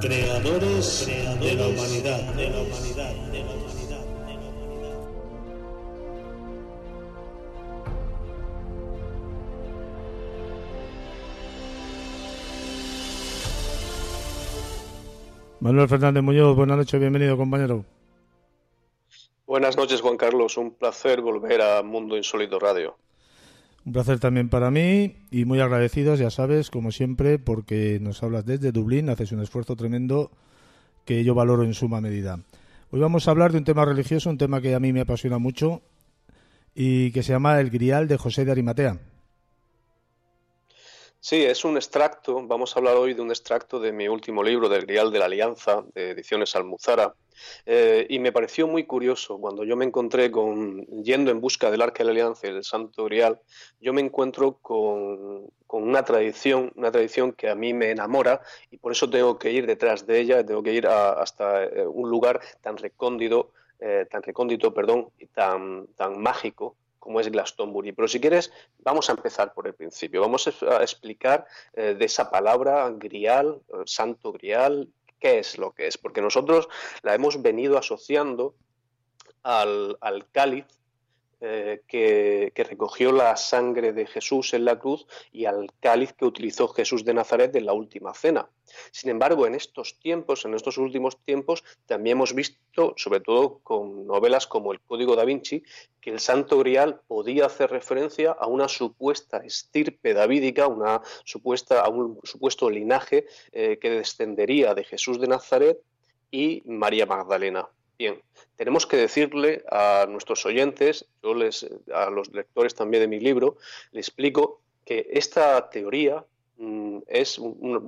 Creadores, de la humanidad, de la humanidad, de la humanidad, de la humanidad. Manuel Fernández Muñoz, buenas noches, bienvenido compañero. Buenas noches Juan Carlos, un placer volver a Mundo Insólito Radio. Un placer también para mí y muy agradecidos, ya sabes, como siempre, porque nos hablas desde Dublín, haces un esfuerzo tremendo que yo valoro en suma medida. Hoy vamos a hablar de un tema religioso, un tema que a mí me apasiona mucho y que se llama El Grial de José de Arimatea. Sí, es un extracto, vamos a hablar hoy de un extracto de mi último libro, del Grial de la Alianza, de Ediciones Almuzara, eh, y me pareció muy curioso cuando yo me encontré con, yendo en busca del Arca de la Alianza y del Santo Grial, yo me encuentro con, una tradición, una tradición que a mí me enamora y por eso tengo que ir detrás de ella, tengo que ir hasta eh, un lugar tan recóndito, eh, tan recóndito, perdón, y tan, tan mágico como es Glastonbury. Pero si quieres, vamos a empezar por el principio. Vamos a explicar eh, de esa palabra grial, eh, santo grial, qué es lo que es. Porque nosotros la hemos venido asociando al, al cáliz eh, que, recogió la sangre de Jesús en la cruz y al cáliz que utilizó Jesús de Nazaret en la última cena. Sin embargo, en estos tiempos, en estos últimos tiempos, también hemos visto, sobre todo con novelas como El Código da Vinci, que el Santo Grial podía hacer referencia a una supuesta estirpe davídica, una supuesta, a un supuesto linaje eh, que descendería de Jesús de Nazaret y María Magdalena. Bien, tenemos que decirle a nuestros oyentes, yo les, a los lectores también de mi libro, le explico que esta teoría mm, es una,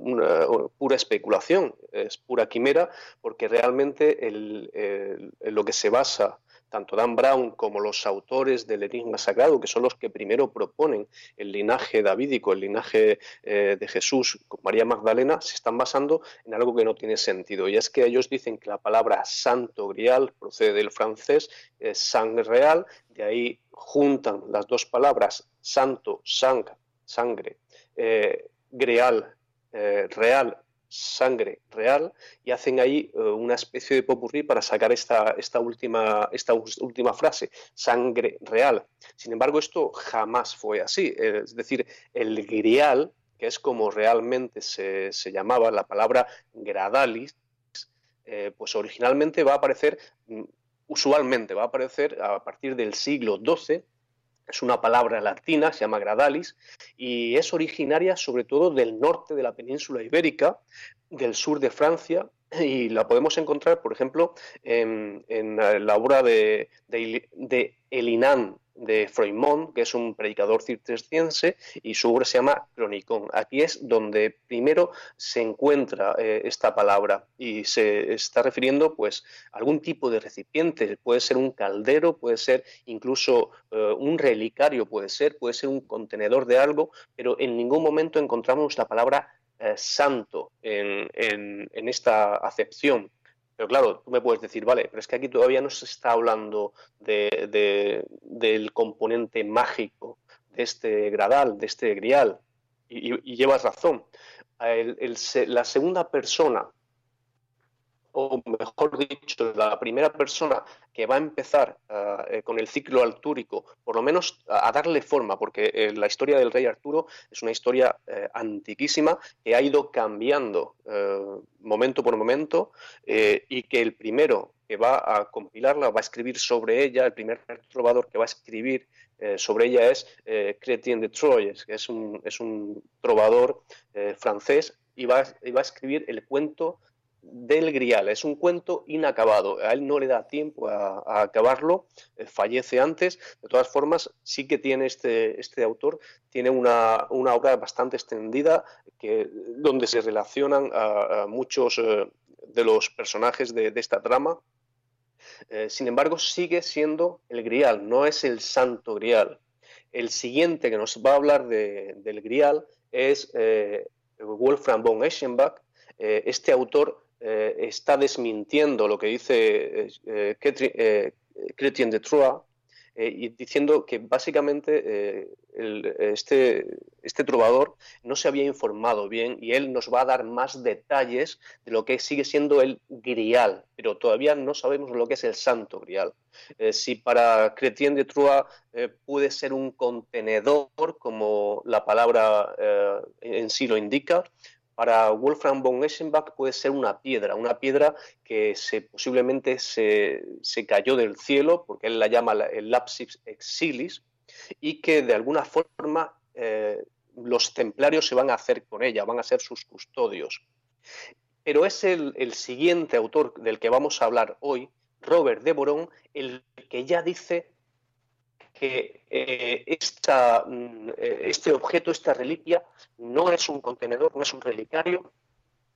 pura especulación, es pura quimera, porque realmente lo que se basa tanto Dan Brown como los autores del Enigma Sagrado, que son los que primero proponen el linaje davídico, el linaje eh, de Jesús con María Magdalena, se están basando en algo que no tiene sentido. Y es que ellos dicen que la palabra santo grial procede del francés eh, sang real, de ahí juntan las dos palabras santo, sang, sangre, eh, greal, real sangre real y hacen ahí eh, una especie de popurrí para sacar esta, esta, última, esta última frase, sangre real. Sin embargo, esto jamás fue así. Es decir, el grial, que es como realmente se, llamaba la palabra gradalis, eh, pues originalmente va a aparecer, mm, usualmente va a aparecer a partir del siglo XII es una palabra latina, se llama gradalis, y es originaria sobre todo del norte de la península ibérica, del sur de Francia, y la podemos encontrar, por ejemplo, en, la obra de, de, de Elinan de Froimont, que es un predicador cisterciense, y su obra se llama Cronicón. Aquí es donde primero se encuentra eh, esta palabra y se está refiriendo pues, a algún tipo de recipiente, puede ser un caldero, puede ser incluso eh, un relicario, puede ser, puede ser un contenedor de algo, pero en ningún momento encontramos la palabra eh, santo en, en esta acepción. Pero claro, tú me puedes decir, vale, pero es que aquí todavía no se está hablando del componente mágico de este gradal, de este grial. Y, llevas razón. la segunda persona o mejor dicho, la primera persona que va a empezar ah, eh, con el ciclo artúrico, por lo menos a, darle forma, porque eh, la historia del rey Arturo es una historia eh, antiquísima que ha ido cambiando momento por momento y que el primero que va a compilarla, va a escribir sobre ella, el primer trovador que va a escribir sobre ella es Chrétien de Troyes, que es un, es un trovador francés, y va, y va a escribir el cuento del Grial. Es un cuento inacabado. A él no le da tiempo a, acabarlo, eh, fallece antes. De todas formas, sí que tiene este, este autor, tiene una, obra bastante extendida que, donde se relacionan a, muchos eh, de los personajes de, esta trama. Eh, sin embargo, sigue siendo el Grial, no es el Santo Grial. El siguiente que nos va a hablar del Grial es Wolfram von Eschenbach. este autor eh, está desmintiendo lo que dice eh, eh Chrétien de Troyes eh, y diciendo que básicamente este, este trovador no se había informado bien y él nos va a dar más detalles de lo que sigue siendo el grial, pero todavía no sabemos lo que es el santo grial. si para Chrétien de Troyes puede ser un contenedor, como la palabra en sí lo indica, para Wolfram von Eschenbach puede ser una piedra, una piedra que se, posiblemente se, cayó del cielo, porque él la llama el lapsis exilis, y que de alguna forma eh, los templarios se van a hacer con ella, van a ser sus custodios. Pero es el, el siguiente autor del que vamos a hablar hoy, Robert de Boron, el que ya dice que eh, mm, eh, este objeto, esta reliquia, no es un contenedor, no es un relicario,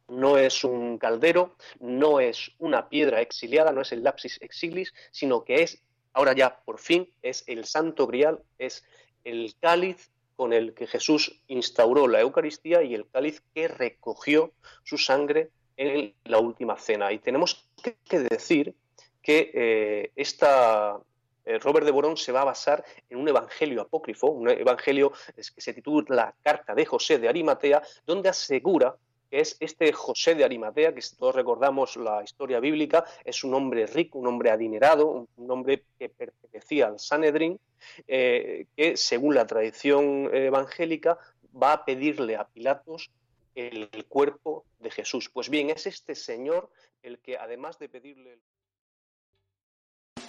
no es un caldero, no es una piedra exiliada, no es el lapsis exilis, sino que es, ahora ya por fin, es el santo grial, es el cáliz con el que Jesús instauró la Eucaristía y el cáliz que recogió su sangre en la última cena. Y tenemos que decir que eh, esta, Robert de Borón se va a basar en un evangelio apócrifo, un evangelio que se titula La carta de José de Arimatea, donde asegura que es este José de Arimatea, que todos recordamos la historia bíblica, es un hombre rico, un hombre adinerado, un hombre que pertenecía al Sanedrín, eh, que según la tradición evangélica va a pedirle a Pilatos el cuerpo de Jesús. Pues bien, es este señor el que además de pedirle...